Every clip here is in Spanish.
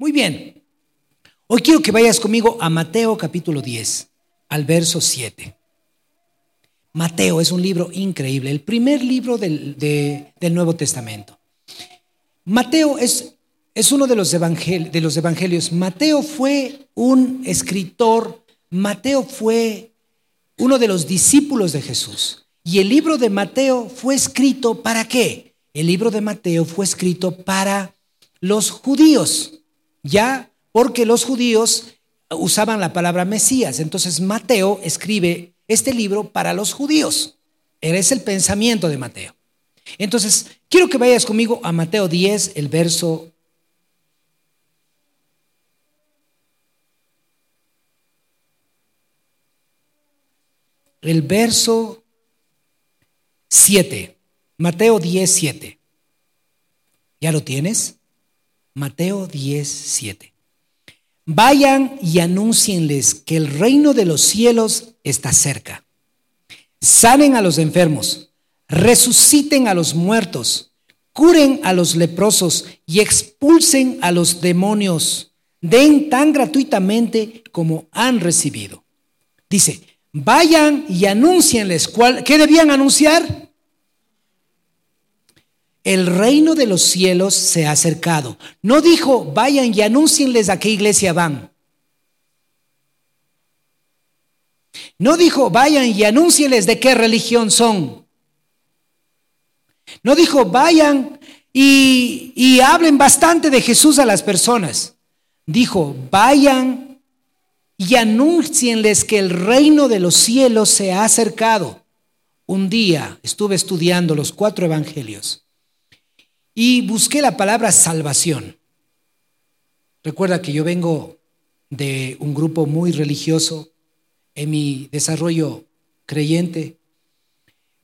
Muy bien. Hoy quiero que vayas conmigo a Mateo capítulo 10, al verso 7. Mateo es un libro increíble, el primer libro del, del Nuevo Testamento. Mateo es, es uno de los, de los evangelios. Mateo fue un escritor, Mateo fue uno de los discípulos de Jesús. Y el libro de Mateo fue escrito para qué? El libro de Mateo fue escrito para los judíos, ya porque los judíos usaban la palabra Mesías. Entonces Mateo escribe este libro para los judíos. Es el pensamiento de Mateo. Entonces, quiero que vayas conmigo a Mateo 10, el verso el verso 7. Mateo 10, 7. ¿Ya lo tienes? Mateo 10, 7. Vayan y anúncienles que el reino de los cielos está cerca. Sanen a los enfermos, resuciten a los muertos, curen a los leprosos y expulsen a los demonios. Den tan gratuitamente como han recibido. Dice, vayan y anúncienles. ¿Cuál, ¿Qué debían anunciar? El reino de los cielos se ha acercado. No dijo, vayan y anúncienles a qué iglesia van. No dijo, vayan y anúncienles de qué religión son. No dijo, vayan y, y hablen bastante de Jesús a las personas. Dijo, vayan y anúncienles que el reino de los cielos se ha acercado. Un día estuve estudiando los cuatro evangelios y busqué la palabra salvación. Recuerda que yo vengo de un grupo muy religioso en mi desarrollo creyente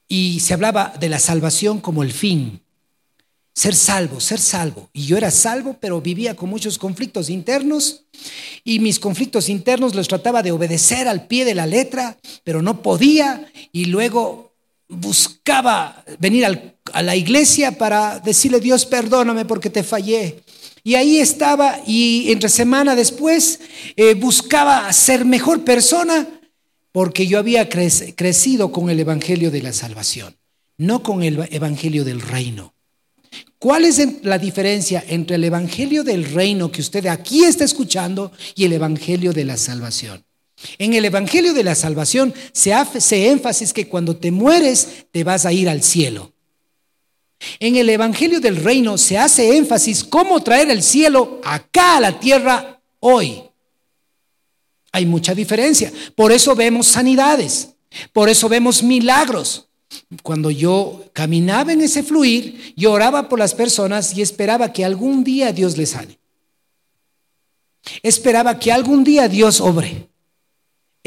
y se hablaba de la salvación como el fin. Ser salvo, ser salvo. Y yo era salvo, pero vivía con muchos conflictos internos y mis conflictos internos los trataba de obedecer al pie de la letra, pero no podía y luego buscaba venir a la iglesia para decirle, Dios, perdóname porque te fallé. Y ahí estaba y entre semana después eh, buscaba ser mejor persona porque yo había crecido con el Evangelio de la Salvación, no con el Evangelio del Reino. ¿Cuál es la diferencia entre el Evangelio del Reino que usted aquí está escuchando y el Evangelio de la Salvación? En el Evangelio de la Salvación se hace énfasis que cuando te mueres te vas a ir al cielo. En el Evangelio del Reino se hace énfasis cómo traer el cielo acá a la tierra hoy. Hay mucha diferencia. Por eso vemos sanidades, por eso vemos milagros. Cuando yo caminaba en ese fluir, yo oraba por las personas y esperaba que algún día Dios les sane. Esperaba que algún día Dios obre.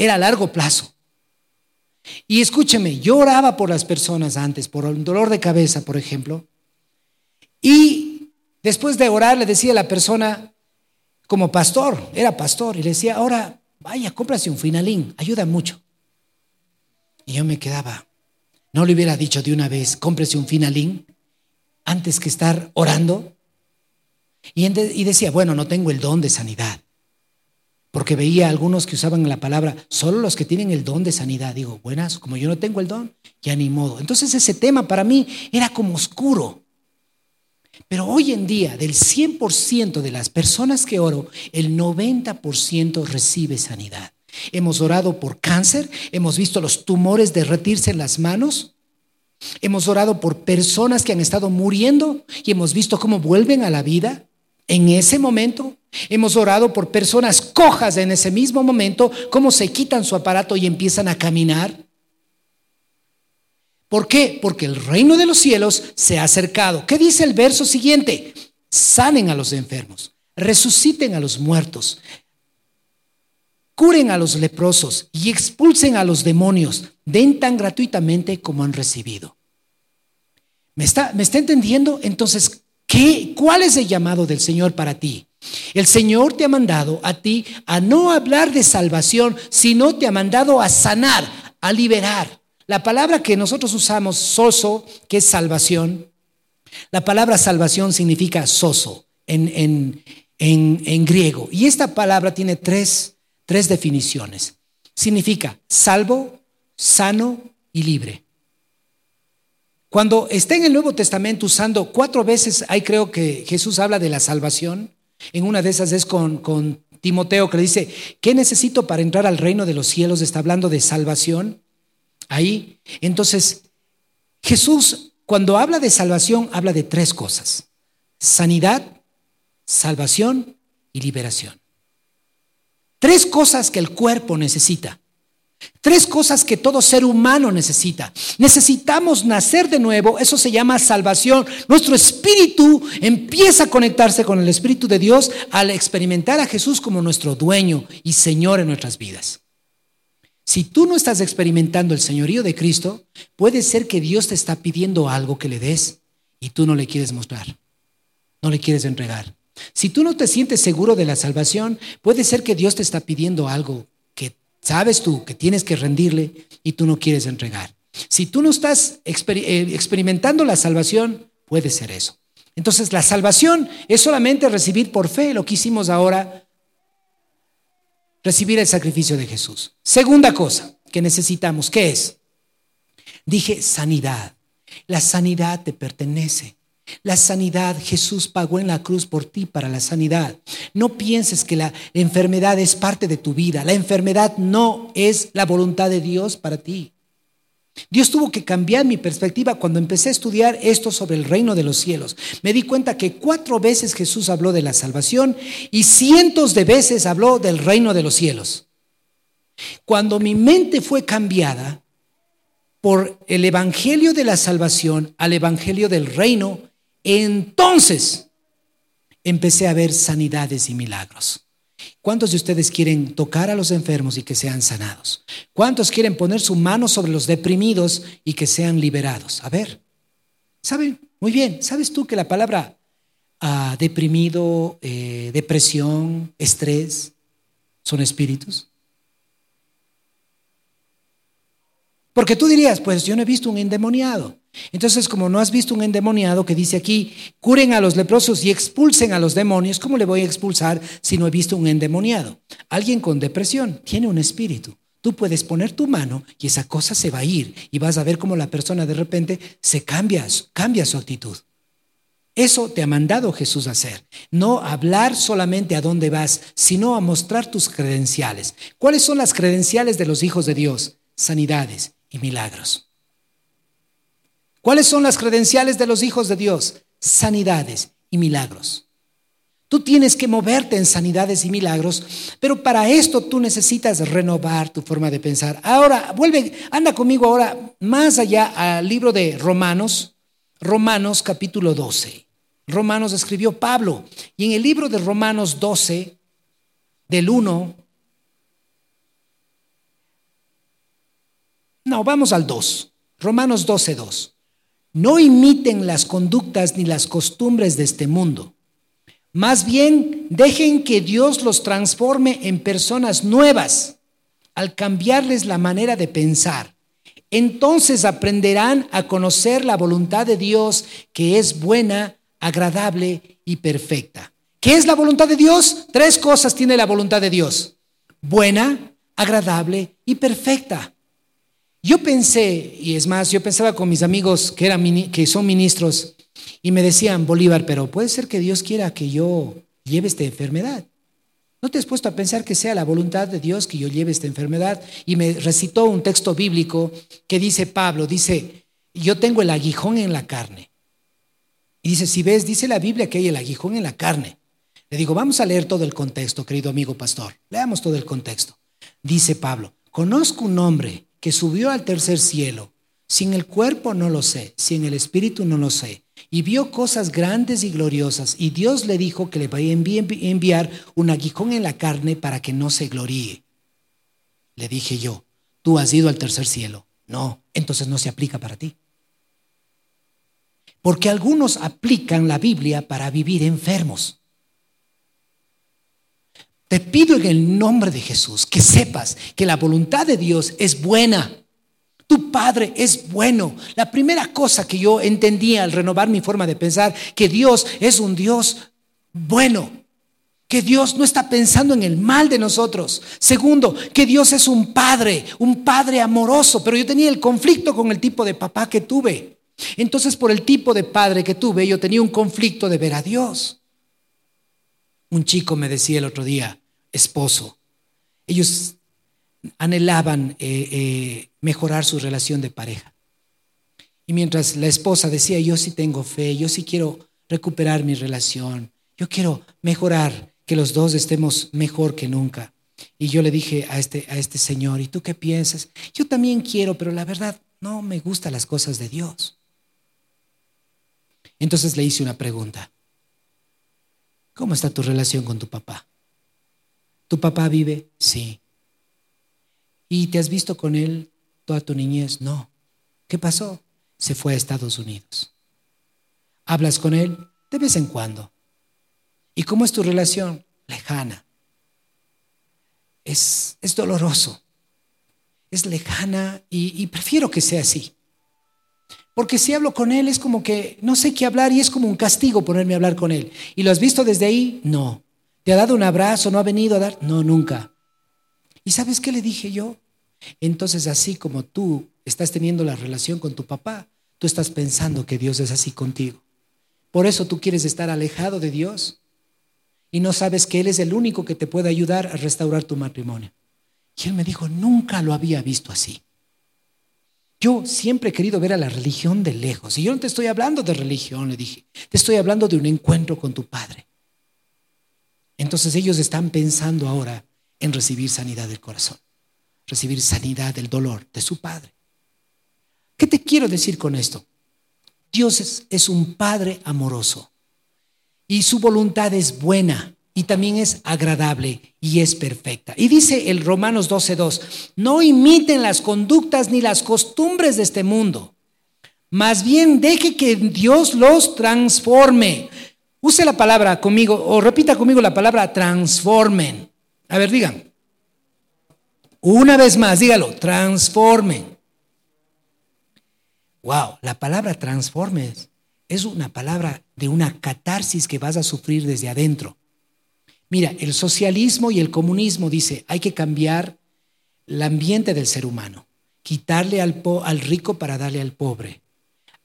Era a largo plazo. Y escúcheme, yo oraba por las personas antes, por un dolor de cabeza, por ejemplo, y después de orar le decía a la persona, como pastor, era pastor, y le decía, ahora vaya, cómprase un finalín, ayuda mucho. Y yo me quedaba, no le hubiera dicho de una vez, cómprese un finalín antes que estar orando. Y, y decía, bueno, no tengo el don de sanidad. Porque veía algunos que usaban la palabra, solo los que tienen el don de sanidad. Digo, buenas, como yo no tengo el don, ya ni modo. Entonces ese tema para mí era como oscuro. Pero hoy en día, del 100% de las personas que oro, el 90% recibe sanidad. Hemos orado por cáncer, hemos visto los tumores derretirse en las manos, hemos orado por personas que han estado muriendo y hemos visto cómo vuelven a la vida en ese momento. Hemos orado por personas cojas en ese mismo momento, cómo se quitan su aparato y empiezan a caminar. ¿Por qué? Porque el reino de los cielos se ha acercado. ¿Qué dice el verso siguiente? Sanen a los enfermos, resuciten a los muertos, curen a los leprosos y expulsen a los demonios. Den tan gratuitamente como han recibido. ¿Me está, ¿Me está entendiendo? Entonces, ¿qué, ¿cuál es el llamado del Señor para ti? El Señor te ha mandado a ti a no hablar de salvación, sino te ha mandado a sanar, a liberar. La palabra que nosotros usamos, soso, que es salvación, la palabra salvación significa soso en, en, en griego. Y esta palabra tiene tres, tres definiciones. Significa salvo, sano y libre. Cuando está en el Nuevo Testamento usando cuatro veces, ahí creo que Jesús habla de la salvación. En una de esas es con, con Timoteo que le dice, ¿qué necesito para entrar al reino de los cielos? Está hablando de salvación. Ahí. Entonces, Jesús, cuando habla de salvación, habla de tres cosas. Sanidad, salvación y liberación. Tres cosas que el cuerpo necesita. Tres cosas que todo ser humano necesita. Necesitamos nacer de nuevo, eso se llama salvación. Nuestro espíritu empieza a conectarse con el Espíritu de Dios al experimentar a Jesús como nuestro dueño y Señor en nuestras vidas. Si tú no estás experimentando el señorío de Cristo, puede ser que Dios te está pidiendo algo que le des y tú no le quieres mostrar, no le quieres entregar. Si tú no te sientes seguro de la salvación, puede ser que Dios te está pidiendo algo sabes tú que tienes que rendirle y tú no quieres entregar. Si tú no estás eh, experimentando la salvación, puede ser eso. Entonces la salvación es solamente recibir por fe lo que hicimos ahora, recibir el sacrificio de Jesús. Segunda cosa que necesitamos, ¿qué es? Dije sanidad. La sanidad te pertenece. La sanidad, Jesús pagó en la cruz por ti para la sanidad. No pienses que la enfermedad es parte de tu vida. La enfermedad no es la voluntad de Dios para ti. Dios tuvo que cambiar mi perspectiva cuando empecé a estudiar esto sobre el reino de los cielos. Me di cuenta que cuatro veces Jesús habló de la salvación y cientos de veces habló del reino de los cielos. Cuando mi mente fue cambiada por el evangelio de la salvación al evangelio del reino, entonces empecé a ver sanidades y milagros. ¿Cuántos de ustedes quieren tocar a los enfermos y que sean sanados? ¿Cuántos quieren poner su mano sobre los deprimidos y que sean liberados? A ver, ¿saben? Muy bien, ¿sabes tú que la palabra ah, deprimido, eh, depresión, estrés son espíritus? Porque tú dirías, pues yo no he visto un endemoniado. Entonces, como no has visto un endemoniado que dice aquí, curen a los leprosos y expulsen a los demonios, ¿cómo le voy a expulsar si no he visto un endemoniado? Alguien con depresión tiene un espíritu. Tú puedes poner tu mano y esa cosa se va a ir y vas a ver cómo la persona de repente se cambia, cambia su actitud. Eso te ha mandado Jesús a hacer. No hablar solamente a dónde vas, sino a mostrar tus credenciales. ¿Cuáles son las credenciales de los hijos de Dios? Sanidades y milagros. ¿Cuáles son las credenciales de los hijos de Dios? Sanidades y milagros. Tú tienes que moverte en sanidades y milagros, pero para esto tú necesitas renovar tu forma de pensar. Ahora, vuelve, anda conmigo ahora más allá al libro de Romanos, Romanos capítulo 12. Romanos escribió Pablo, y en el libro de Romanos 12, del 1, no, vamos al 2, Romanos 12, 2. No imiten las conductas ni las costumbres de este mundo. Más bien, dejen que Dios los transforme en personas nuevas al cambiarles la manera de pensar. Entonces aprenderán a conocer la voluntad de Dios que es buena, agradable y perfecta. ¿Qué es la voluntad de Dios? Tres cosas tiene la voluntad de Dios. Buena, agradable y perfecta. Yo pensé, y es más, yo pensaba con mis amigos que, eran, que son ministros y me decían, Bolívar, pero puede ser que Dios quiera que yo lleve esta enfermedad. ¿No te has puesto a pensar que sea la voluntad de Dios que yo lleve esta enfermedad? Y me recitó un texto bíblico que dice Pablo, dice, yo tengo el aguijón en la carne. Y dice, si ves, dice la Biblia que hay el aguijón en la carne. Le digo, vamos a leer todo el contexto, querido amigo pastor. Leamos todo el contexto. Dice Pablo, conozco un hombre que subió al tercer cielo. Sin el cuerpo no lo sé, sin el espíritu no lo sé. Y vio cosas grandes y gloriosas. Y Dios le dijo que le va a enviar un aguijón en la carne para que no se gloríe. Le dije yo, tú has ido al tercer cielo. No, entonces no se aplica para ti. Porque algunos aplican la Biblia para vivir enfermos. Te pido en el nombre de Jesús que sepas que la voluntad de Dios es buena. Tu Padre es bueno. La primera cosa que yo entendí al renovar mi forma de pensar, que Dios es un Dios bueno. que Dios no está pensando en el mal de nosotros. Segundo, que Dios es un padre, un padre amoroso, pero yo tenía el conflicto con el tipo de papá que tuve. Entonces, por el tipo de padre que tuve, yo tenía un conflicto de ver a Dios. Un chico me decía el otro día, esposo, ellos anhelaban eh, eh, mejorar su relación de pareja. Y mientras la esposa decía, yo sí tengo fe, yo sí quiero recuperar mi relación, yo quiero mejorar, que los dos estemos mejor que nunca. Y yo le dije a este, a este señor, ¿y tú qué piensas? Yo también quiero, pero la verdad no me gustan las cosas de Dios. Entonces le hice una pregunta. ¿Cómo está tu relación con tu papá? ¿Tu papá vive? Sí. ¿Y te has visto con él toda tu niñez? No. ¿Qué pasó? Se fue a Estados Unidos. ¿Hablas con él? De vez en cuando. ¿Y cómo es tu relación? Lejana. Es, es doloroso. Es lejana y, y prefiero que sea así. Porque si hablo con él es como que no sé qué hablar y es como un castigo ponerme a hablar con él. ¿Y lo has visto desde ahí? No. ¿Te ha dado un abrazo? ¿No ha venido a dar? No, nunca. ¿Y sabes qué le dije yo? Entonces, así como tú estás teniendo la relación con tu papá, tú estás pensando que Dios es así contigo. Por eso tú quieres estar alejado de Dios y no sabes que Él es el único que te puede ayudar a restaurar tu matrimonio. Y él me dijo, nunca lo había visto así. Yo siempre he querido ver a la religión de lejos. Y yo no te estoy hablando de religión, le dije. Te estoy hablando de un encuentro con tu Padre. Entonces ellos están pensando ahora en recibir sanidad del corazón, recibir sanidad del dolor de su Padre. ¿Qué te quiero decir con esto? Dios es, un Padre amoroso y su voluntad es buena y también es agradable y es perfecta. Y dice el Romanos 12:2, no imiten las conductas ni las costumbres de este mundo, más bien deje que Dios los transforme. Use la palabra conmigo o repita conmigo la palabra transformen. A ver, digan. Una vez más, dígalo, transformen. Wow, la palabra transformen es una palabra de una catarsis que vas a sufrir desde adentro. Mira, el socialismo y el comunismo dice, hay que cambiar el ambiente del ser humano, quitarle al, al rico para darle al pobre.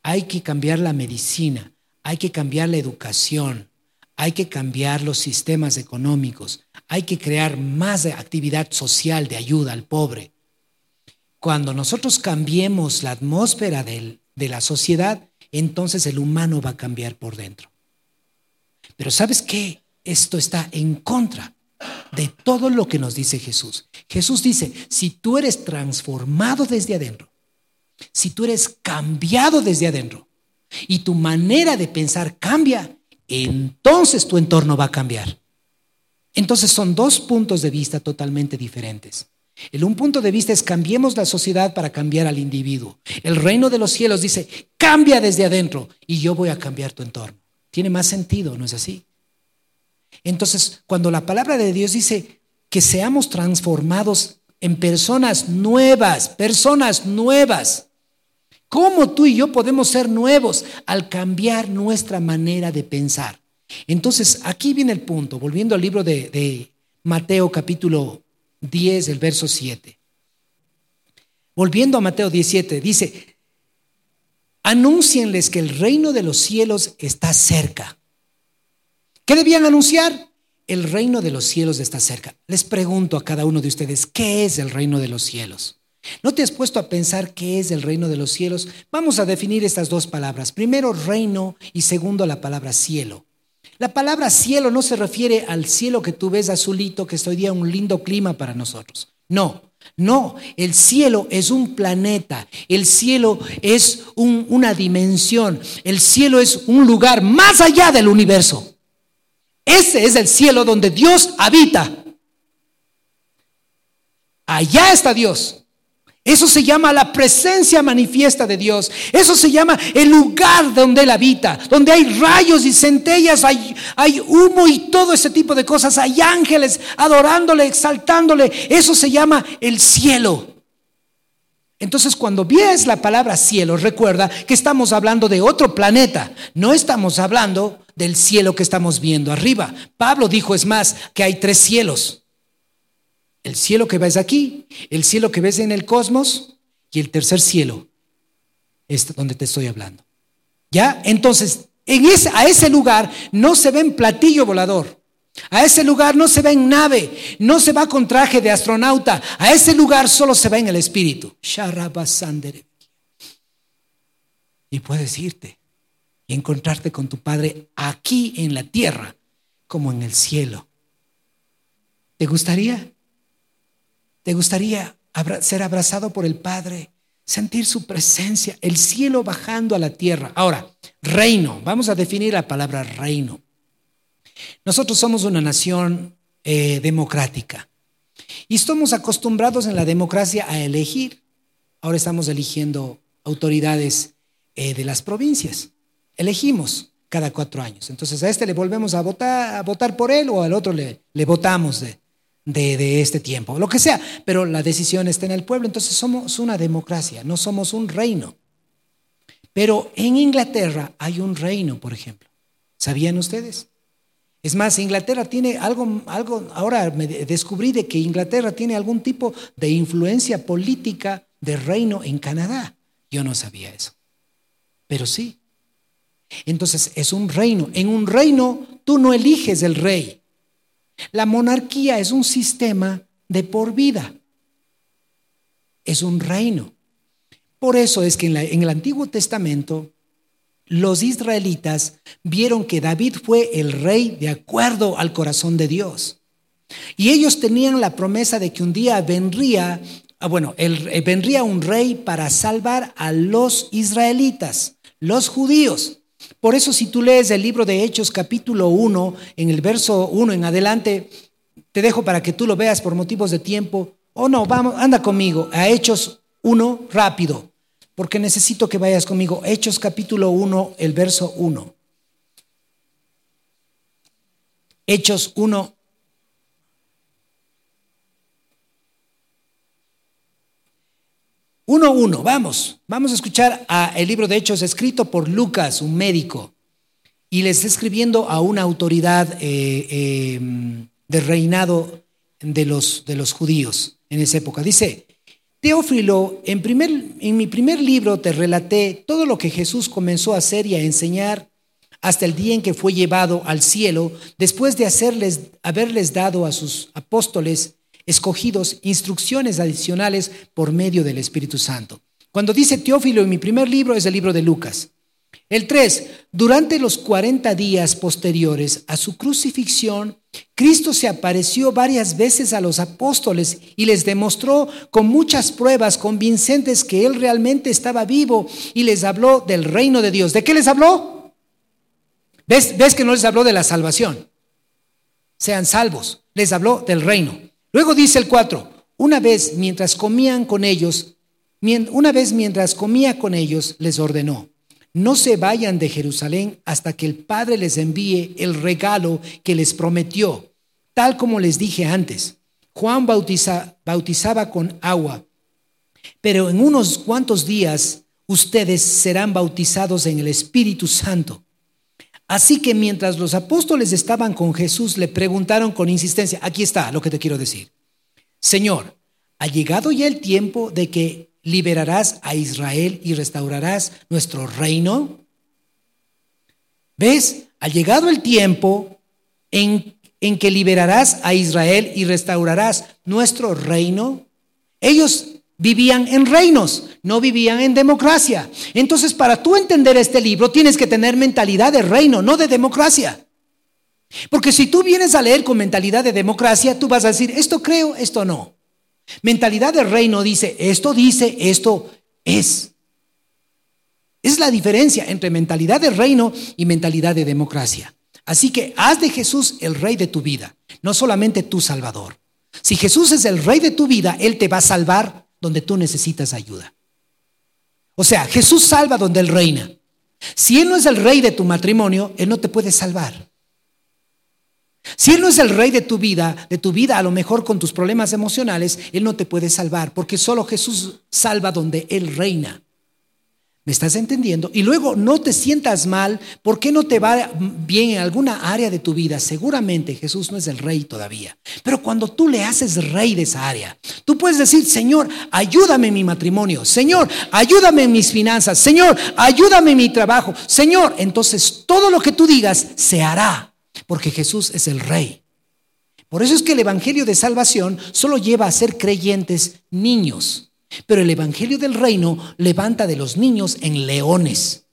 Hay que cambiar la medicina, hay que cambiar la educación, hay que cambiar los sistemas económicos, hay que crear más actividad social de ayuda al pobre. Cuando nosotros cambiemos la atmósfera de la sociedad, entonces el humano va a cambiar por dentro. Pero ¿sabes qué? esto está en contra de todo lo que nos dice Jesús. Jesús dice, si tú eres transformado desde adentro, si tú eres cambiado desde adentro y tu manera de pensar cambia, entonces tu entorno va a cambiar. Entonces son dos puntos de vista totalmente diferentes. El un punto de vista es cambiemos la sociedad para cambiar al individuo. El reino de los cielos dice, cambia desde adentro y yo voy a cambiar tu entorno. Tiene más sentido, ¿no es así? Entonces, cuando la palabra de Dios dice que seamos transformados en personas nuevas, personas nuevas, ¿cómo tú y yo podemos ser nuevos al cambiar nuestra manera de pensar? Entonces, aquí viene el punto, volviendo al libro de, Mateo capítulo 10, el verso 7. Volviendo a Mateo 17, dice, anúncienles que el reino de los cielos está cerca. ¿Qué debían anunciar? El reino de los cielos está cerca. Les pregunto a cada uno de ustedes, ¿qué es el reino de los cielos? ¿No te has puesto a pensar qué es el reino de los cielos? Vamos a definir estas dos palabras. Primero, reino y segundo, la palabra cielo. La palabra cielo no se refiere al cielo que tú ves azulito, que es hoy día un lindo clima para nosotros. No, no, el cielo es un planeta, el cielo es una dimensión, el cielo es un lugar más allá del universo. Ese es el cielo donde Dios habita. Allá está Dios. Eso se llama la presencia manifiesta de Dios. Eso se llama el lugar donde Él habita, donde hay rayos y centellas, hay, humo y todo ese tipo de cosas. Hay ángeles adorándole, exaltándole. Eso se llama el cielo. Entonces, cuando ves la palabra cielo, recuerda que estamos hablando de otro planeta. No estamos hablando del cielo que estamos viendo arriba. Pablo dijo, es más, que hay tres cielos. El cielo que ves aquí, el cielo que ves en el cosmos y el tercer cielo, este donde te estoy hablando. ¿Ya? Entonces, en ese, a ese lugar no se ve en platillo volador. A ese lugar no se ve en nave, no se va con traje de astronauta. A ese lugar solo se ve en el espíritu. Y puedes irte y encontrarte con tu Padre aquí en la tierra como en el cielo. ¿Te gustaría? ¿Te gustaría ser abrazado por el Padre? Sentir su presencia, el cielo bajando a la tierra. Ahora, reino. Vamos a definir la palabra reino. Nosotros somos una nación eh, democrática y estamos acostumbrados en la democracia a elegir. Ahora estamos eligiendo autoridades eh, de las provincias. Elegimos cada cuatro años. Entonces a este le volvemos a votar, por él o al otro le, le votamos de, de, de, este tiempo, lo que sea. Pero la decisión está en el pueblo. Entonces somos una democracia, no somos un reino. Pero en Inglaterra hay un reino, por ejemplo. ¿Sabían ustedes? Es más, Inglaterra tiene algo, algo, ahora me descubrí de que Inglaterra tiene algún tipo de influencia política de reino en Canadá. Yo no sabía eso, pero sí. Entonces es un reino. En un reino tú no eliges el rey. La monarquía es un sistema de por vida. Es un reino. Por eso es que en, en el Antiguo Testamento los israelitas vieron que David fue el rey de acuerdo al corazón de Dios. Y ellos tenían la promesa de que un día vendría, ah, bueno, eh, vendría un rey para salvar a los israelitas, los judíos. Por eso si tú lees el libro de Hechos capítulo 1, en el verso 1 en adelante, te dejo para que tú lo veas por motivos de tiempo. O no, vamos, anda conmigo a Hechos 1 rápido porque necesito que vayas conmigo. Hechos capítulo 1, el verso 1. Hechos 1. Uno, uno, vamos, vamos a escuchar a el libro de Hechos escrito por Lucas, un médico, y les está escribiendo a una autoridad eh, eh, de reinado de los, de los judíos en esa época. Dice, Teófilo, en, primer, en mi primer libro te relaté todo lo que Jesús comenzó a hacer y a enseñar hasta el día en que fue llevado al cielo, después de hacerles, haberles dado a sus apóstoles escogidos instrucciones adicionales por medio del Espíritu Santo. Cuando dice Teófilo en mi primer libro es el libro de Lucas. El 3. Durante los 40 días posteriores a su crucifixión, Cristo se apareció varias veces a los apóstoles y les demostró con muchas pruebas convincentes que Él realmente estaba vivo y les habló del reino de Dios. ¿De qué les habló? ¿Ves, ves que no les habló de la salvación? Sean salvos. Les habló del reino. Luego dice el 4. Una vez mientras comían con ellos, una vez mientras comía con ellos, les ordenó no se vayan de Jerusalén hasta que el Padre les envíe el regalo que les prometió, tal como les dije antes. Juan bautizaba con agua, pero en unos cuantos días ustedes serán bautizados en el Espíritu Santo. Así que mientras los apóstoles estaban con Jesús, le preguntaron con insistencia, aquí está lo que te quiero decir. Señor, ¿ha llegado ya el tiempo de que liberarás a Israel y restaurarás nuestro reino? ¿Ves? Ha llegado el tiempo en, en que liberarás a Israel y restaurarás nuestro reino. Ellos vivían en reinos, no vivían en democracia. Entonces, para tú entender este libro, tienes que tener mentalidad de reino, no de democracia. Porque si tú vienes a leer con mentalidad de democracia, tú vas a decir, esto creo, esto no. Mentalidad de reino dice, esto dice, esto es. Es la diferencia entre mentalidad de reino y mentalidad de democracia. Así que haz de Jesús el rey de tu vida, no solamente tu salvador. Si Jesús es el rey de tu vida, Él te va a salvar donde tú necesitas ayuda. O sea, Jesús salva donde Él reina. Si Él no es el rey de tu matrimonio, Él no te puede salvar. Si Él no es el rey de tu vida, de tu vida a lo mejor con tus problemas emocionales, Él no te puede salvar, porque solo Jesús salva donde Él reina. ¿Me estás entendiendo? Y luego no te sientas mal, ¿por qué no te va bien en alguna área de tu vida? Seguramente Jesús no es el rey todavía. Pero cuando tú le haces rey de esa área, tú puedes decir, Señor, ayúdame en mi matrimonio. Señor, ayúdame en mis finanzas. Señor, ayúdame en mi trabajo. Señor, entonces todo lo que tú digas se hará, porque Jesús es el rey. Por eso es que el Evangelio de Salvación solo lleva a ser creyentes niños. Pero el Evangelio del Reino levanta de los niños en leones.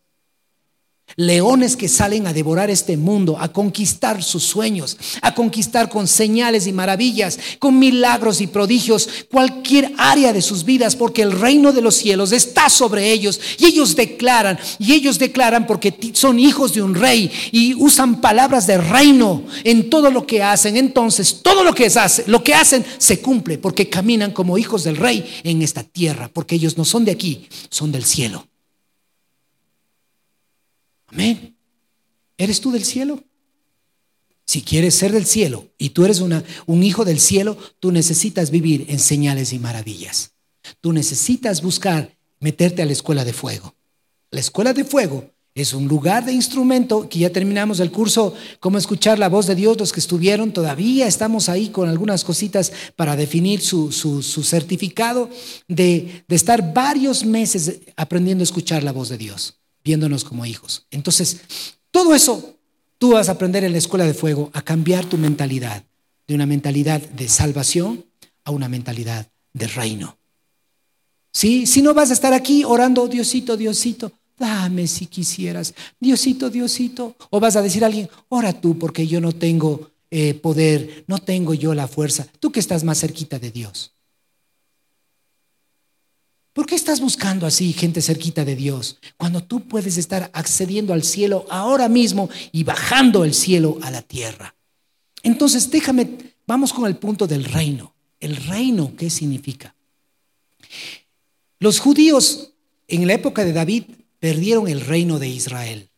Leones que salen a devorar este mundo, a conquistar sus sueños, a conquistar con señales y maravillas, con milagros y prodigios, cualquier área de sus vidas, porque el reino de los cielos está sobre ellos. Y ellos declaran, y ellos declaran porque son hijos de un rey y usan palabras de reino en todo lo que hacen. Entonces, todo lo que, hacen, lo que hacen se cumple porque caminan como hijos del rey en esta tierra, porque ellos no son de aquí, son del cielo. Amén. ¿Eres tú del cielo? Si quieres ser del cielo y tú eres una, un hijo del cielo, tú necesitas vivir en señales y maravillas. Tú necesitas buscar meterte a la escuela de fuego. La escuela de fuego es un lugar de instrumento que ya terminamos el curso, cómo escuchar la voz de Dios, los que estuvieron, todavía estamos ahí con algunas cositas para definir su, su, certificado de, de estar varios meses aprendiendo a escuchar la voz de Dios viéndonos como hijos. Entonces, todo eso tú vas a aprender en la escuela de fuego a cambiar tu mentalidad de una mentalidad de salvación a una mentalidad de reino. ¿Sí? Si no vas a estar aquí orando, Diosito, Diosito, dame si quisieras, Diosito, Diosito, o vas a decir a alguien, ora tú porque yo no tengo eh, poder, no tengo yo la fuerza, tú que estás más cerquita de Dios. ¿Por qué estás buscando así gente cerquita de Dios cuando tú puedes estar accediendo al cielo ahora mismo y bajando el cielo a la tierra? Entonces, déjame, vamos con el punto del reino. El reino, ¿qué significa? Los judíos en la época de David perdieron el reino de Israel.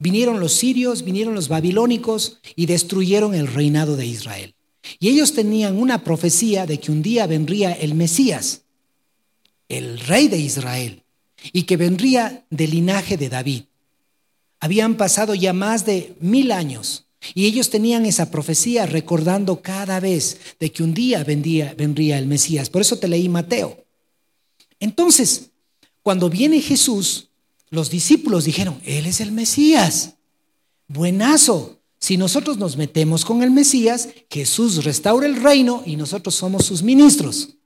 Vinieron los sirios, vinieron los babilónicos y destruyeron el reinado de Israel. Y ellos tenían una profecía de que un día vendría el Mesías el rey de Israel, y que vendría del linaje de David. Habían pasado ya más de mil años y ellos tenían esa profecía recordando cada vez de que un día vendría, vendría el Mesías. Por eso te leí Mateo. Entonces, cuando viene Jesús, los discípulos dijeron, Él es el Mesías. Buenazo. Si nosotros nos metemos con el Mesías, Jesús restaura el reino y nosotros somos sus ministros.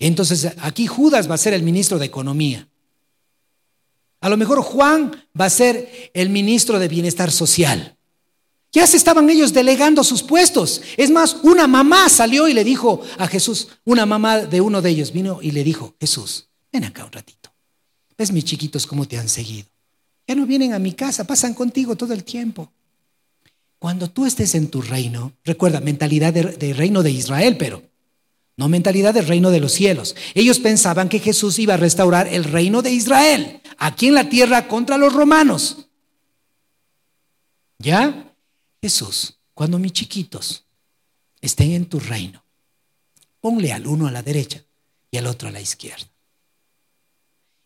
Entonces aquí Judas va a ser el ministro de Economía. A lo mejor Juan va a ser el ministro de Bienestar Social. Ya se estaban ellos delegando sus puestos. Es más, una mamá salió y le dijo a Jesús, una mamá de uno de ellos vino y le dijo, Jesús, ven acá un ratito. ¿Ves mis chiquitos cómo te han seguido? Ya no vienen a mi casa, pasan contigo todo el tiempo. Cuando tú estés en tu reino, recuerda, mentalidad de, reino de Israel, pero no mentalidad del reino de los cielos. Ellos pensaban que Jesús iba a restaurar el reino de Israel aquí en la tierra contra los romanos. ¿Ya? Jesús, cuando mis chiquitos estén en tu reino, ponle al uno a la derecha y al otro a la izquierda.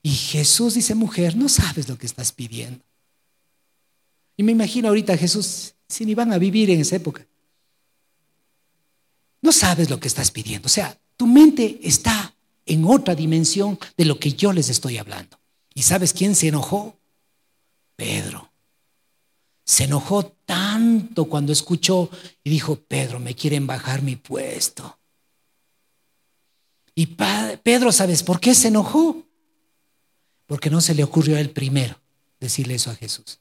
Y Jesús dice, mujer, no sabes lo que estás pidiendo. Y me imagino ahorita Jesús, si ni van a vivir en esa época. No sabes lo que estás pidiendo. O sea, tu mente está en otra dimensión de lo que yo les estoy hablando. ¿Y sabes quién se enojó? Pedro. Se enojó tanto cuando escuchó y dijo, Pedro, me quieren bajar mi puesto. Y Pedro, ¿sabes por qué se enojó? Porque no se le ocurrió a él primero decirle eso a Jesús.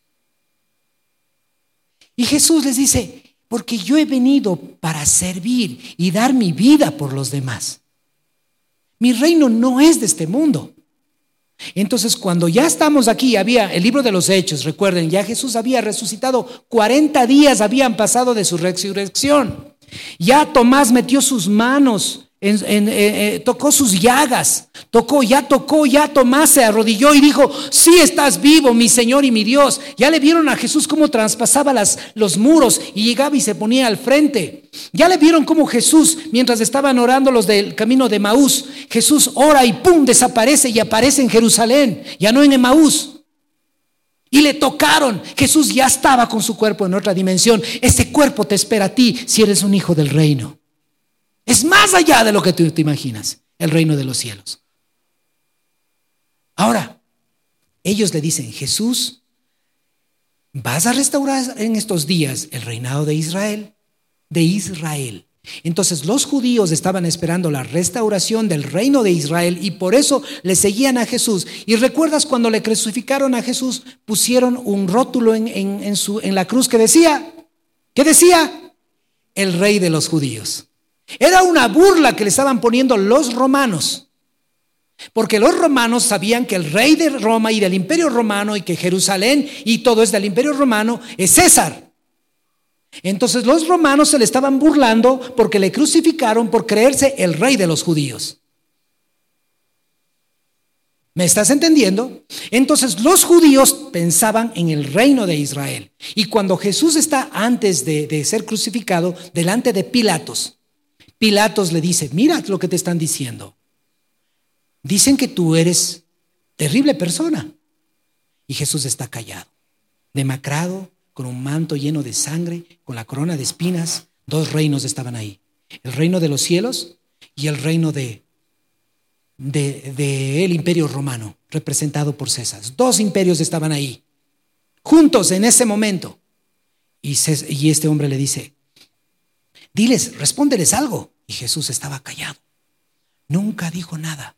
Y Jesús les dice, porque yo he venido para servir y dar mi vida por los demás. Mi reino no es de este mundo. Entonces, cuando ya estamos aquí, había el libro de los Hechos, recuerden, ya Jesús había resucitado, 40 días habían pasado de su resurrección. Ya Tomás metió sus manos en, eh, eh, tocó sus llagas, tocó, ya tocó, ya Tomás se arrodilló y dijo, sí estás vivo, mi Señor y mi Dios. Ya le vieron a Jesús cómo traspasaba las, los muros y llegaba y se ponía al frente. Ya le vieron cómo Jesús, mientras estaban orando los del camino de Maús, Jesús ora y pum, desaparece y aparece en Jerusalén, ya no en Emaús. Y le tocaron. Jesús ya estaba con su cuerpo en otra dimensión. Ese cuerpo te espera a ti si eres un hijo del reino. Es más allá de lo que tú te imaginas, el reino de los cielos. Ahora, ellos le dicen, Jesús, ¿vas a restaurar en estos días el reinado de Israel? De Israel. Entonces los judíos estaban esperando la restauración del reino de Israel y por eso le seguían a Jesús. Y recuerdas cuando le crucificaron a Jesús, pusieron un rótulo en, su, en la cruz que decía, ¿qué decía? El rey de los judíos. Era una burla que le estaban poniendo los romanos. Porque los romanos sabían que el rey de Roma y del imperio romano y que Jerusalén y todo es del imperio romano es César. Entonces los romanos se le estaban burlando porque le crucificaron por creerse el rey de los judíos. ¿Me estás entendiendo? Entonces los judíos pensaban en el reino de Israel. Y cuando Jesús está antes de, ser crucificado delante de Pilatos, Pilatos le dice, mira lo que te están diciendo. Dicen que tú eres terrible persona. Y Jesús está callado, demacrado, con un manto lleno de sangre, con la corona de espinas. Dos reinos estaban ahí. El reino de los cielos y el reino de, de, el imperio romano, representado por César. Dos imperios estaban ahí, juntos en ese momento. Y, y este hombre le dice, diles, respóndeles algo. Y Jesús estaba callado. Nunca dijo nada.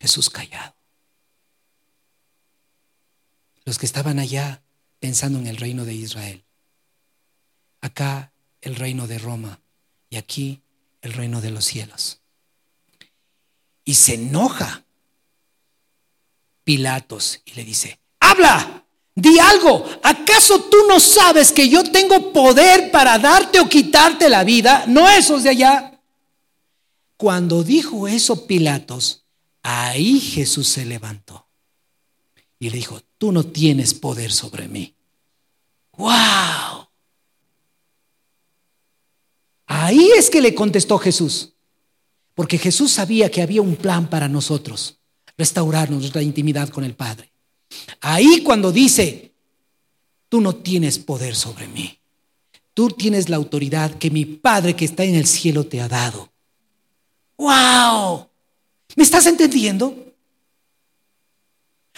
Jesús callado. Los que estaban allá pensando en el reino de Israel. Acá el reino de Roma y aquí el reino de los cielos. Y se enoja Pilatos y le dice, habla, Di algo, ¿acaso tú no sabes que yo tengo poder para darte o quitarte la vida? No esos de allá. Cuando dijo eso Pilatos, ahí Jesús se levantó y le dijo, tú no tienes poder sobre mí. ¡Wow! Ahí es que le contestó Jesús, porque Jesús sabía que había un plan para nosotros, restaurarnos nuestra intimidad con el Padre. Ahí cuando dice, tú no tienes poder sobre mí. Tú tienes la autoridad que mi Padre que está en el cielo te ha dado. ¡Wow! ¿Me estás entendiendo?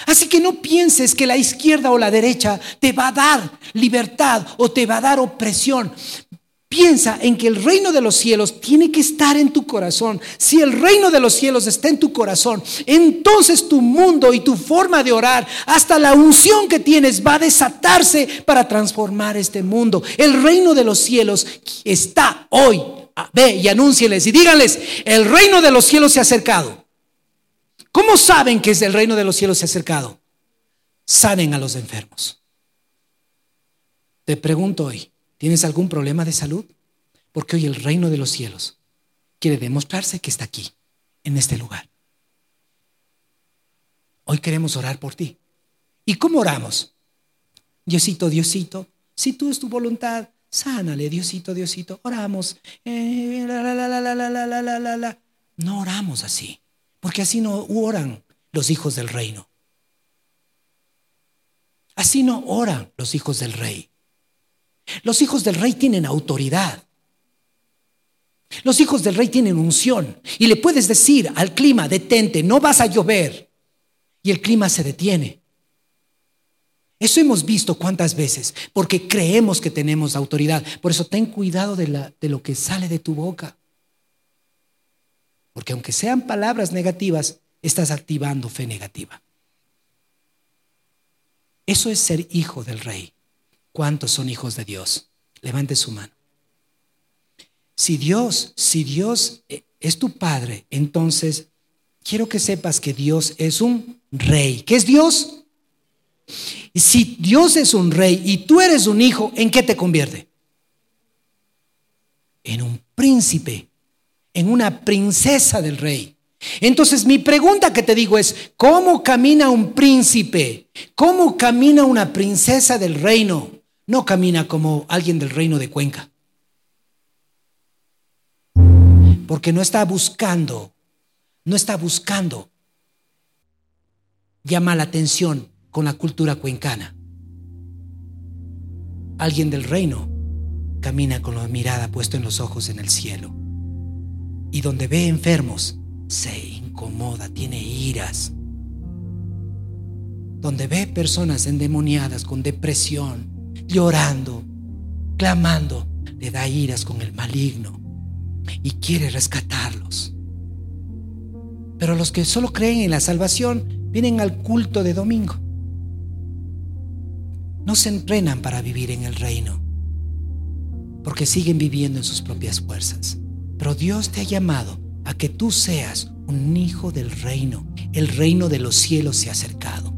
Así que no pienses que la izquierda o la derecha te va a dar libertad o te va a dar opresión. Piensa en que el reino de los cielos tiene que estar en tu corazón. Si el reino de los cielos está en tu corazón, entonces tu mundo y tu forma de orar, hasta la unción que tienes, va a desatarse para transformar este mundo. El reino de los cielos está hoy. Ve y anúncieles y díganles, el reino de los cielos se ha acercado. ¿Cómo saben que es el reino de los cielos se ha acercado? Sanen a los enfermos. Te pregunto hoy, ¿Tienes algún problema de salud? Porque hoy el reino de los cielos quiere demostrarse que está aquí, en este lugar. Hoy queremos orar por ti. ¿Y cómo oramos? Diosito, Diosito, si tú es tu voluntad, sánale, Diosito, Diosito. Oramos. no oramos así, porque así no oran los hijos del reino. Así no oran los hijos del rey. Los hijos del rey tienen autoridad. Los hijos del rey tienen unción. Y le puedes decir al clima, detente, no vas a llover. Y el clima se detiene. Eso hemos visto cuántas veces, porque creemos que tenemos autoridad. Por eso ten cuidado de, lo que sale de tu boca. Porque aunque sean palabras negativas, estás activando fe negativa. Eso es ser hijo del rey. ¿Cuántos son hijos de Dios? Levante su mano. Si Dios, si Dios eh, es tu Padre, entonces quiero que sepas que Dios es un rey. ¿Qué es Dios? Si Dios es un rey y tú eres un hijo, ¿en qué te convierte? En un príncipe, en una princesa del rey. Entonces mi pregunta que te digo es, ¿cómo camina un príncipe? ¿Cómo camina una princesa del reino? No camina como alguien del reino de Cuenca. Porque no está buscando, no está buscando llama la atención con la cultura cuencana. Alguien del reino camina con la mirada puesta en los ojos en el cielo. Y donde ve enfermos, se incomoda, tiene iras. Donde ve personas endemoniadas con depresión, llorando, clamando, le da iras con el maligno y quiere rescatarlos. Pero los que solo creen en la salvación vienen al culto de domingo. No se entrenan para vivir en el reino, porque siguen viviendo en sus propias fuerzas. Pero Dios te ha llamado a que tú seas un hijo del reino. El reino de los cielos se ha acercado.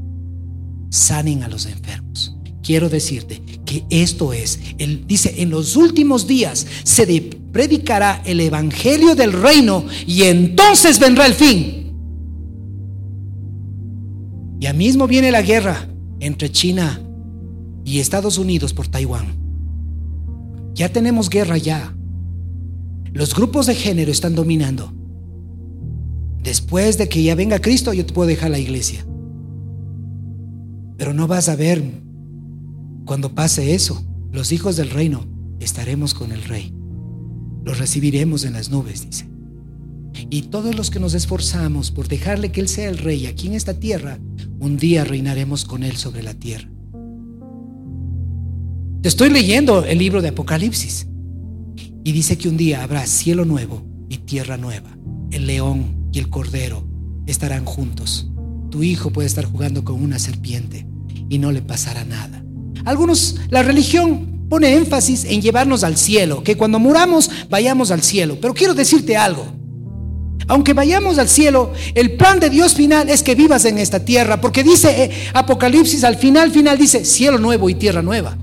Sanen a los enfermos. Quiero decirte que esto es, él dice, en los últimos días se predicará el evangelio del reino y entonces vendrá el fin. Ya mismo viene la guerra entre China y Estados Unidos por Taiwán. Ya tenemos guerra ya. Los grupos de género están dominando. Después de que ya venga Cristo, yo te puedo dejar la iglesia. Pero no vas a ver cuando pase eso. Los hijos del reino estaremos con el rey. Los recibiremos en las nubes, dice. Y todos los que nos esforzamos por dejarle que Él sea el rey aquí en esta tierra, un día reinaremos con Él sobre la tierra. Te estoy leyendo el libro de Apocalipsis. Y dice que un día habrá cielo nuevo y tierra nueva. El león y el cordero estarán juntos. Tu hijo puede estar jugando con una serpiente y no le pasará nada. Algunos, la religión pone énfasis en llevarnos al cielo, que cuando muramos vayamos al cielo. Pero quiero decirte algo. Aunque vayamos al cielo, el plan de Dios final es que vivas en esta tierra, porque dice eh, Apocalipsis al final, final dice cielo nuevo y tierra nueva.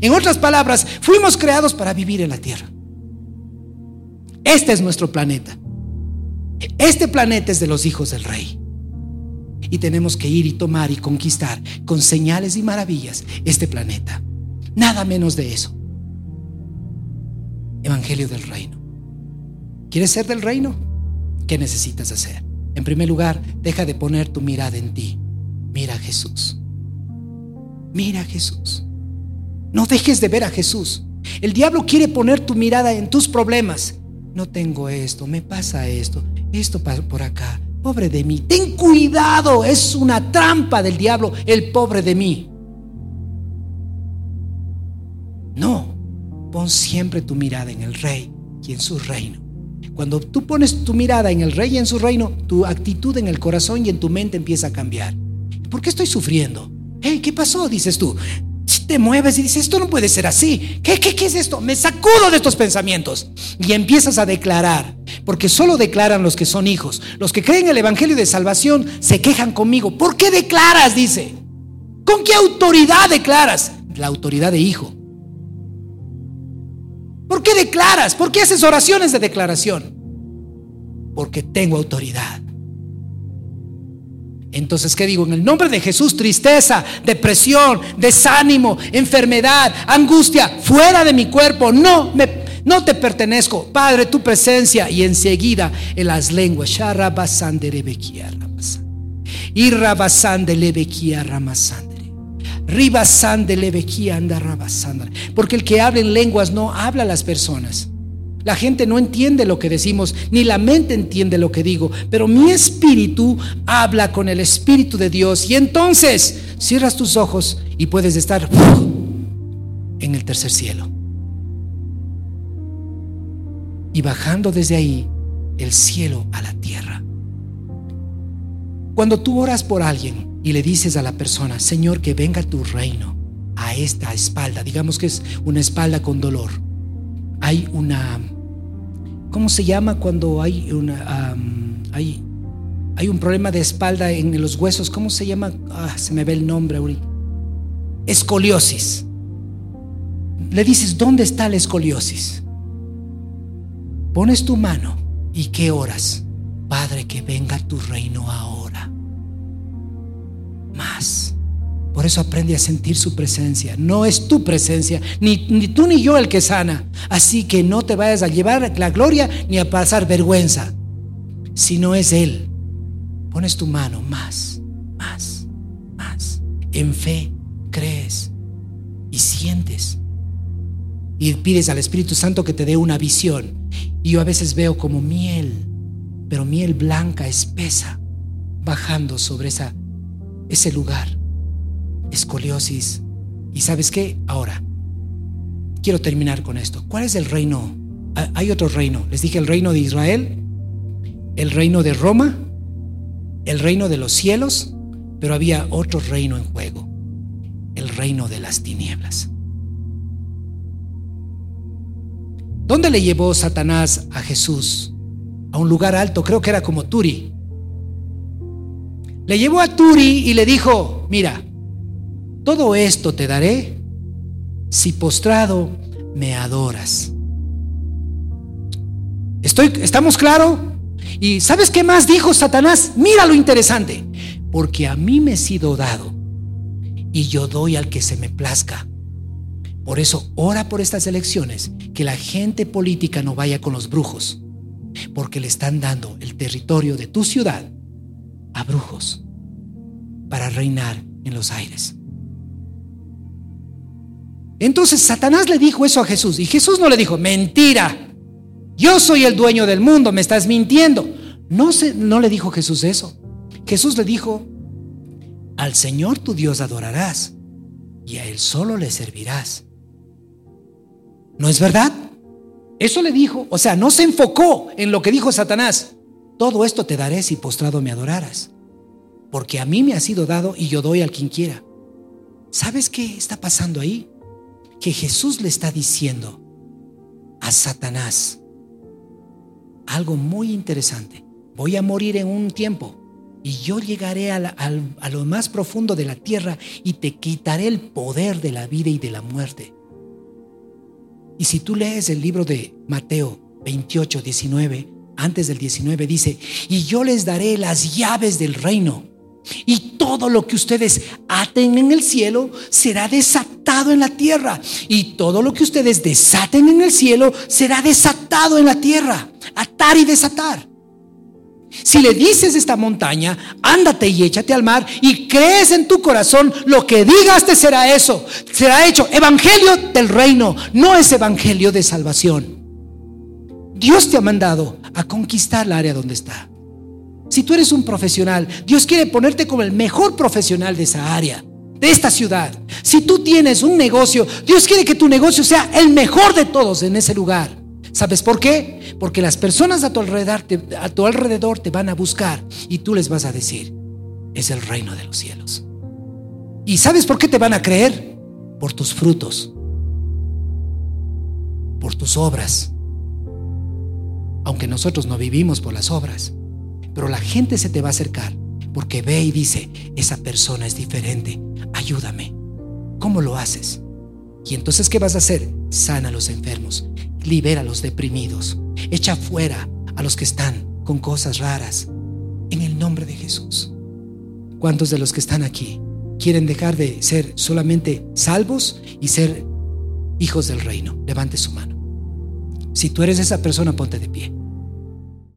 En otras palabras, fuimos creados para vivir en la tierra. Este es nuestro planeta. Este planeta es de los hijos del rey. Y tenemos que ir y tomar y conquistar con señales y maravillas este planeta. Nada menos de eso. Evangelio del reino. ¿Quieres ser del reino? ¿Qué necesitas hacer? En primer lugar, deja de poner tu mirada en ti. Mira a Jesús. Mira a Jesús. No dejes de ver a Jesús. El diablo quiere poner tu mirada en tus problemas, no tengo esto, me pasa esto, esto por acá, pobre de mí. Ten cuidado, es una trampa del diablo, el pobre de mí. No, pon siempre tu mirada en el rey y en su reino. Cuando tú pones tu mirada en el rey y en su reino, tu actitud en el corazón y en tu mente empieza a cambiar. ¿Por qué estoy sufriendo? Hey, ¿qué pasó? Dices tú te mueves y dices, esto no puede ser así. ¿Qué, qué, qué es esto? Me sacudo de estos pensamientos. Y empiezas a declarar, porque solo declaran los que son hijos. Los que creen el Evangelio de Salvación se quejan conmigo. ¿Por qué declaras? Dice. ¿Con qué autoridad declaras? La autoridad de hijo. ¿Por qué declaras? ¿Por qué haces oraciones de declaración? Porque tengo autoridad. Entonces, ¿qué digo? En el nombre de Jesús, tristeza, depresión, desánimo, enfermedad, angustia, fuera de mi cuerpo, no me, no te pertenezco. Padre, tu presencia y enseguida en las lenguas. Porque el que habla en lenguas no habla a las personas. La gente no entiende lo que decimos, ni la mente entiende lo que digo, pero mi espíritu habla con el espíritu de Dios y entonces cierras tus ojos y puedes estar en el tercer cielo. Y bajando desde ahí el cielo a la tierra. Cuando tú oras por alguien y le dices a la persona, Señor, que venga tu reino a esta espalda, digamos que es una espalda con dolor hay una, ¿cómo se llama cuando hay una, hay, hay un problema de espalda en los huesos? ¿Cómo se llama? Ah, se me ve el nombre ahorita. Escoliosis. Le dices, ¿dónde está la escoliosis? Pones tu mano ¿Y qué oras? Padre, que venga tu reino ahora. Más. Por eso aprende a sentir su presencia. No es tu presencia, ni, ni, tú ni yo el que sana. Así que no te vayas a llevar la gloria ni a pasar vergüenza. Si no es Él, pones tu mano más, más, más. En fe crees y sientes. Y pides al Espíritu Santo que te dé una visión. Y yo a veces veo como miel, pero miel blanca, espesa, bajando sobre esa, ese lugar escoliosis. ¿Y sabes qué? Ahora, quiero terminar con esto. ¿Cuál es el reino? Ah, hay otro reino. Les dije el reino de Israel, el reino de Roma, el reino de los cielos, pero había otro reino en juego, el reino de las tinieblas. ¿Dónde le llevó Satanás a Jesús? A un lugar alto, creo que era como Turi. Le llevó a Turi y le dijo, mira, todo esto te daré si postrado me adoras. Estoy, ¿Estamos claros? ¿Y sabes qué más dijo Satanás? Mira lo interesante. Porque a mí me he sido dado y yo doy al que se me plazca. Por eso ora por estas elecciones, que la gente política no vaya con los brujos, porque le están dando el territorio de tu ciudad a brujos para reinar en los aires. Entonces Satanás le dijo eso a Jesús y Jesús no le dijo, mentira, yo soy el dueño del mundo, me estás mintiendo. No, se, no le dijo Jesús eso. Jesús le dijo, al Señor tu Dios adorarás y a Él solo le servirás. ¿No es verdad? Eso le dijo, o sea, no se enfocó en lo que dijo Satanás. Todo esto te daré si postrado me adoraras, porque a mí me ha sido dado y yo doy al quien quiera. ¿Sabes qué está pasando ahí? Que Jesús le está diciendo a Satanás algo muy interesante. Voy a morir en un tiempo y yo llegaré a, lo más profundo de la tierra y te quitaré el poder de la vida y de la muerte. Y si tú lees el libro de Mateo 28, 19, antes del 19 dice, y yo les daré las llaves del reino. Y todo lo que ustedes aten en el cielo será desatado en la tierra. Y todo lo que ustedes desaten en el cielo será desatado en la tierra. Atar y desatar. Si le dices esta montaña, ándate y échate al mar y crees en tu corazón, lo que digas te será eso. Será hecho evangelio del reino, no es evangelio de salvación. Dios te ha mandado a conquistar el área donde está. Si tú eres un profesional, Dios quiere ponerte como el mejor profesional de esa área, de esta ciudad. Si tú tienes un negocio, Dios quiere que tu negocio sea el mejor de todos en ese lugar. ¿Sabes por qué? Porque las personas a tu alrededor te, a tu alrededor te van a buscar y tú les vas a decir, es el reino de los cielos. ¿Y sabes por qué te van a creer? Por tus frutos, por tus obras. Aunque nosotros no vivimos por las obras. Pero la gente se te va a acercar porque ve y dice, esa persona es diferente, ayúdame. ¿Cómo lo haces? Y entonces, ¿qué vas a hacer? Sana a los enfermos, libera a los deprimidos, echa fuera a los que están con cosas raras, en el nombre de Jesús. ¿Cuántos de los que están aquí quieren dejar de ser solamente salvos y ser hijos del reino? Levante su mano. Si tú eres esa persona, ponte de pie.